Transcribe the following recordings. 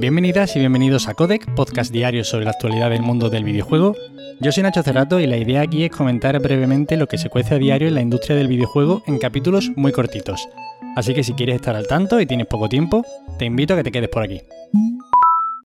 Bienvenidas y bienvenidos a Codec, podcast diario sobre la actualidad del mundo del videojuego. Yo soy Nacho Cerrato y la idea aquí es comentar brevemente lo que se cuece a diario en la industria del videojuego en capítulos muy cortitos. Así que si quieres estar al tanto y tienes poco tiempo, te invito a que te quedes por aquí.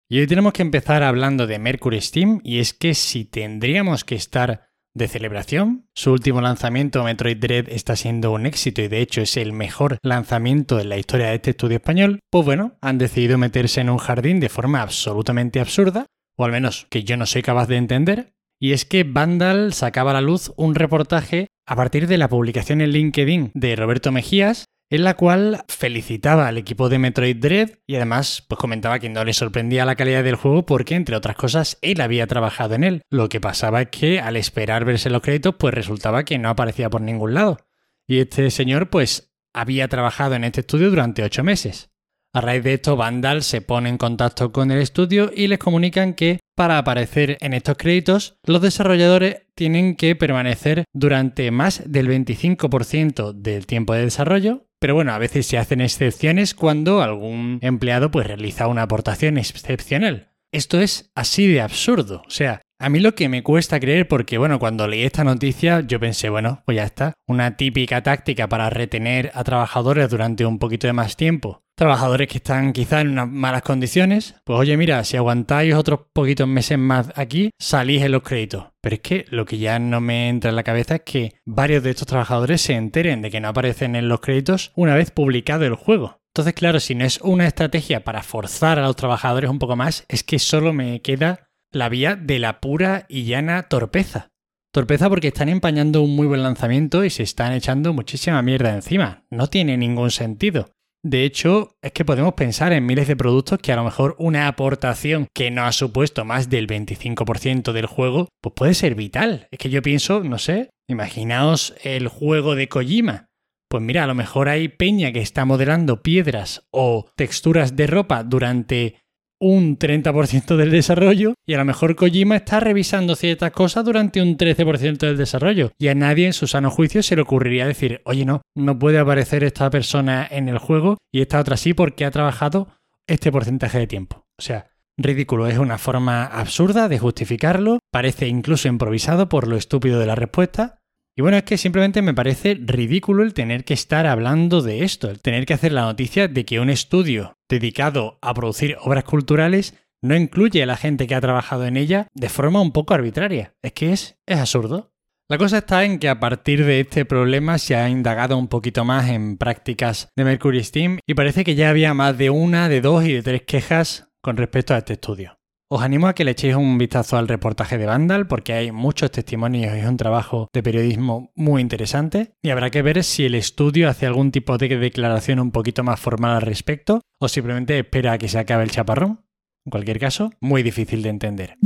Y hoy tenemos que empezar hablando de Mercury Steam y es que si tendríamos que estar de celebración. Su último lanzamiento, Metroid Dread, está siendo un éxito y de hecho es el mejor lanzamiento en la historia de este estudio español. Pues bueno, han decidido meterse en un jardín de forma absolutamente absurda, o al menos que yo no soy capaz de entender. Y es que Vandal sacaba a la luz un reportaje a partir de la publicación en LinkedIn de Roberto Mejías en la cual felicitaba al equipo de Metroid Dread y además pues comentaba que no le sorprendía la calidad del juego porque entre otras cosas él había trabajado en él. Lo que pasaba es que al esperar verse los créditos pues resultaba que no aparecía por ningún lado. Y este señor pues había trabajado en este estudio durante ocho meses. A raíz de esto, Vandal se pone en contacto con el estudio y les comunican que para aparecer en estos créditos, los desarrolladores tienen que permanecer durante más del 25% del tiempo de desarrollo pero bueno, a veces se hacen excepciones cuando algún empleado pues realiza una aportación excepcional. Esto es así de absurdo. O sea, a mí lo que me cuesta creer, porque bueno, cuando leí esta noticia yo pensé, bueno, pues ya está, una típica táctica para retener a trabajadores durante un poquito de más tiempo. Trabajadores que están quizás en unas malas condiciones, pues oye, mira, si aguantáis otros poquitos meses más aquí, salís en los créditos. Pero es que lo que ya no me entra en la cabeza es que varios de estos trabajadores se enteren de que no aparecen en los créditos una vez publicado el juego. Entonces, claro, si no es una estrategia para forzar a los trabajadores un poco más, es que solo me queda la vía de la pura y llana torpeza. Torpeza porque están empañando un muy buen lanzamiento y se están echando muchísima mierda encima. No tiene ningún sentido. De hecho, es que podemos pensar en miles de productos que a lo mejor una aportación que no ha supuesto más del 25% del juego, pues puede ser vital. Es que yo pienso, no sé, imaginaos el juego de Kojima. Pues mira, a lo mejor hay peña que está modelando piedras o texturas de ropa durante un 30% del desarrollo y a lo mejor Kojima está revisando ciertas cosas durante un 13% del desarrollo y a nadie en su sano juicio se le ocurriría decir, oye no, no puede aparecer esta persona en el juego y esta otra sí porque ha trabajado este porcentaje de tiempo. O sea, ridículo, es una forma absurda de justificarlo, parece incluso improvisado por lo estúpido de la respuesta y bueno, es que simplemente me parece ridículo el tener que estar hablando de esto, el tener que hacer la noticia de que un estudio dedicado a producir obras culturales no incluye a la gente que ha trabajado en ella de forma un poco arbitraria. Es que es, es absurdo. La cosa está en que a partir de este problema se ha indagado un poquito más en prácticas de Mercury Steam y parece que ya había más de una, de dos y de tres quejas con respecto a este estudio. Os animo a que le echéis un vistazo al reportaje de Vandal porque hay muchos testimonios y es un trabajo de periodismo muy interesante y habrá que ver si el estudio hace algún tipo de declaración un poquito más formal al respecto o simplemente espera a que se acabe el chaparrón. En cualquier caso, muy difícil de entender.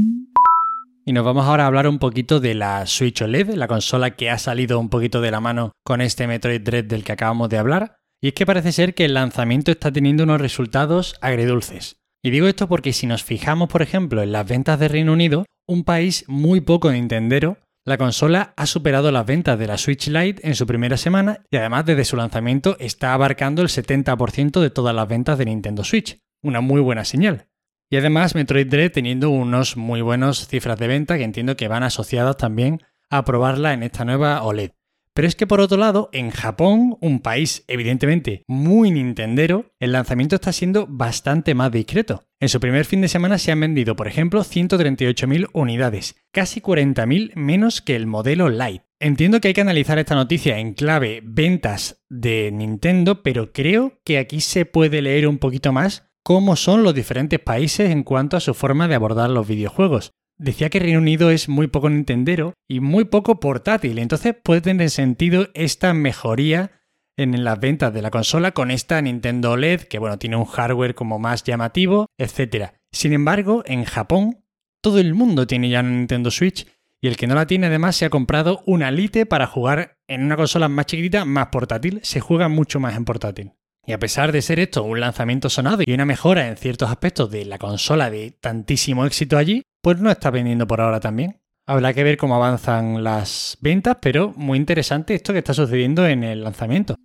Y nos vamos ahora a hablar un poquito de la Switch OLED, la consola que ha salido un poquito de la mano con este Metroid Dread del que acabamos de hablar. Y es que parece ser que el lanzamiento está teniendo unos resultados agridulces. Y digo esto porque si nos fijamos, por ejemplo, en las ventas de Reino Unido, un país muy poco nintendero, la consola ha superado las ventas de la Switch Lite en su primera semana y además desde su lanzamiento está abarcando el 70% de todas las ventas de Nintendo Switch. Una muy buena señal. Y además Metroid Dread teniendo unos muy buenos cifras de venta que entiendo que van asociadas también a probarla en esta nueva OLED. Pero es que por otro lado, en Japón, un país evidentemente muy nintendero, el lanzamiento está siendo bastante más discreto. En su primer fin de semana se han vendido, por ejemplo, 138.000 unidades, casi 40.000 menos que el modelo Lite. Entiendo que hay que analizar esta noticia en clave ventas de Nintendo, pero creo que aquí se puede leer un poquito más cómo son los diferentes países en cuanto a su forma de abordar los videojuegos. Decía que Reino Unido es muy poco nintendero y muy poco portátil, entonces puede tener sentido esta mejoría en las ventas de la consola con esta Nintendo OLED, que bueno, tiene un hardware como más llamativo, etc. Sin embargo, en Japón, todo el mundo tiene ya una Nintendo Switch y el que no la tiene además se ha comprado una Lite para jugar en una consola más chiquitita, más portátil, se juega mucho más en portátil. Y a pesar de ser esto un lanzamiento sonado y una mejora en ciertos aspectos de la consola de tantísimo éxito allí, pues no está vendiendo por ahora también. Habrá que ver cómo avanzan las ventas, pero muy interesante esto que está sucediendo en el lanzamiento.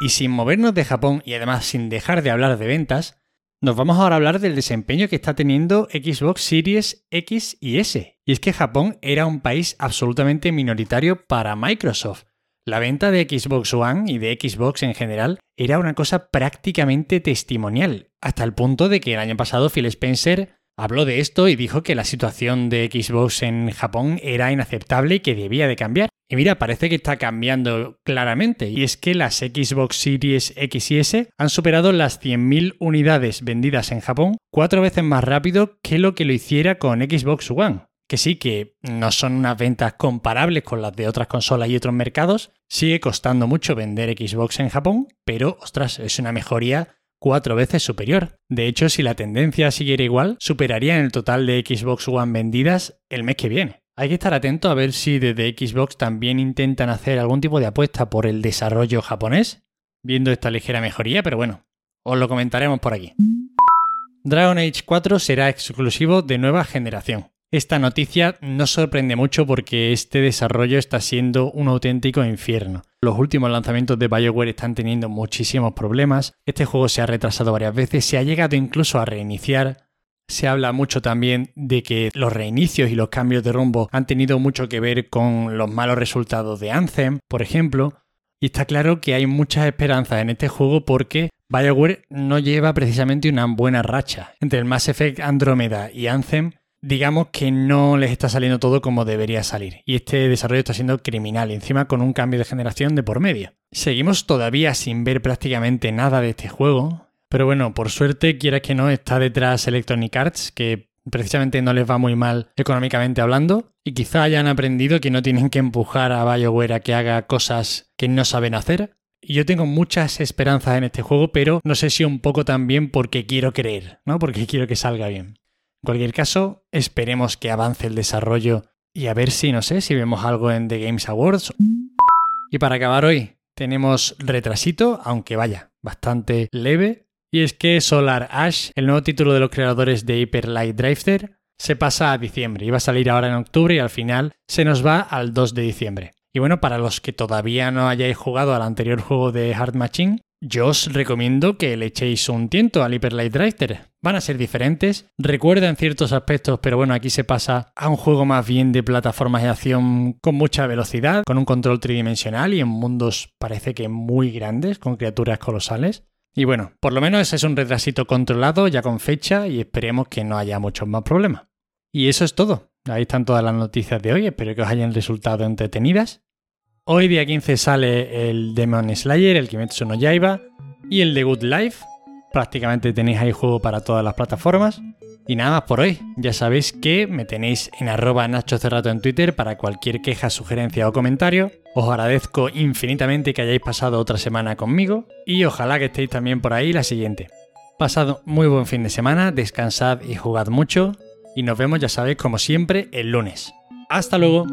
Y sin movernos de Japón y además sin dejar de hablar de ventas, Nos vamos ahora a hablar del desempeño que está teniendo Xbox Series X y S. Y es que Japón era un país absolutamente minoritario para Microsoft. La venta de Xbox One y de Xbox en general era una cosa prácticamente testimonial, hasta el punto de que el año pasado Phil Spencer habló de esto y dijo que la situación de Xbox en Japón era inaceptable y que debía de cambiar. Y mira, parece que está cambiando claramente, y es que las Xbox Series X y S han superado las 100.000 unidades vendidas en Japón, cuatro veces más rápido que lo que lo hiciera con Xbox One. Que sí, que no son unas ventas comparables con las de otras consolas y otros mercados, sigue costando mucho vender Xbox en Japón, pero ostras, es una mejoría cuatro veces superior. De hecho, si la tendencia siguiera igual, superaría en el total de Xbox One vendidas el mes que viene. Hay que estar atento a ver si desde Xbox también intentan hacer algún tipo de apuesta por el desarrollo japonés, viendo esta ligera mejoría, pero bueno, os lo comentaremos por aquí. Dragon Age 4 será exclusivo de nueva generación. Esta noticia no sorprende mucho porque este desarrollo está siendo un auténtico infierno. Los últimos lanzamientos de BioWare están teniendo muchísimos problemas, este juego se ha retrasado varias veces, se ha llegado incluso a reiniciar. Se habla mucho también de que los reinicios y los cambios de rumbo han tenido mucho que ver con los malos resultados de Anthem, por ejemplo, y está claro que hay muchas esperanzas en este juego porque BioWare no lleva precisamente una buena racha. Entre el Mass Effect Andromeda y Anthem digamos que no les está saliendo todo como debería salir. Y este desarrollo está siendo criminal, encima con un cambio de generación de por medio. Seguimos todavía sin ver prácticamente nada de este juego. Pero bueno, por suerte, quiera que no, está detrás Electronic Arts, que precisamente no les va muy mal económicamente hablando. Y quizá hayan aprendido que no tienen que empujar a BioWare a que haga cosas que no saben hacer. Y yo tengo muchas esperanzas en este juego, pero no sé si un poco también porque quiero creer, ¿no? Porque quiero que salga bien. En cualquier caso, esperemos que avance el desarrollo y a ver si, no sé, si vemos algo en The Games Awards. Y para acabar hoy, tenemos retrasito, aunque vaya, bastante leve. Y es que Solar Ash, el nuevo título de los creadores de Hyper Light Drifter, se pasa a diciembre. Iba a salir ahora en octubre y al final se nos va al 2 de diciembre. Y bueno, para los que todavía no hayáis jugado al anterior juego de Hard Machine, yo os recomiendo que le echéis un tiento al Hyper Light Drifter. Van a ser diferentes, recuerdan ciertos aspectos, pero bueno, aquí se pasa a un juego más bien de plataformas de acción con mucha velocidad, con un control tridimensional y en mundos parece que muy grandes, con criaturas colosales. Y bueno, por lo menos ese es un retrasito controlado, ya con fecha, y esperemos que no haya muchos más problemas. Y eso es todo. Ahí están todas las noticias de hoy, espero que os hayan resultado entretenidas. Hoy día 15 sale el Demon Slayer, el Kimetsu no Yaiba y el The Good Life. Prácticamente tenéis ahí juego para todas las plataformas. Y nada más por hoy. Ya sabéis que me tenéis en arroba Nacho Cerrato en Twitter para cualquier queja, sugerencia o comentario. Os agradezco infinitamente que hayáis pasado otra semana conmigo y ojalá que estéis también por ahí la siguiente. Pasado muy buen fin de semana, descansad y jugad mucho y nos vemos ya sabéis como siempre el lunes. Hasta luego.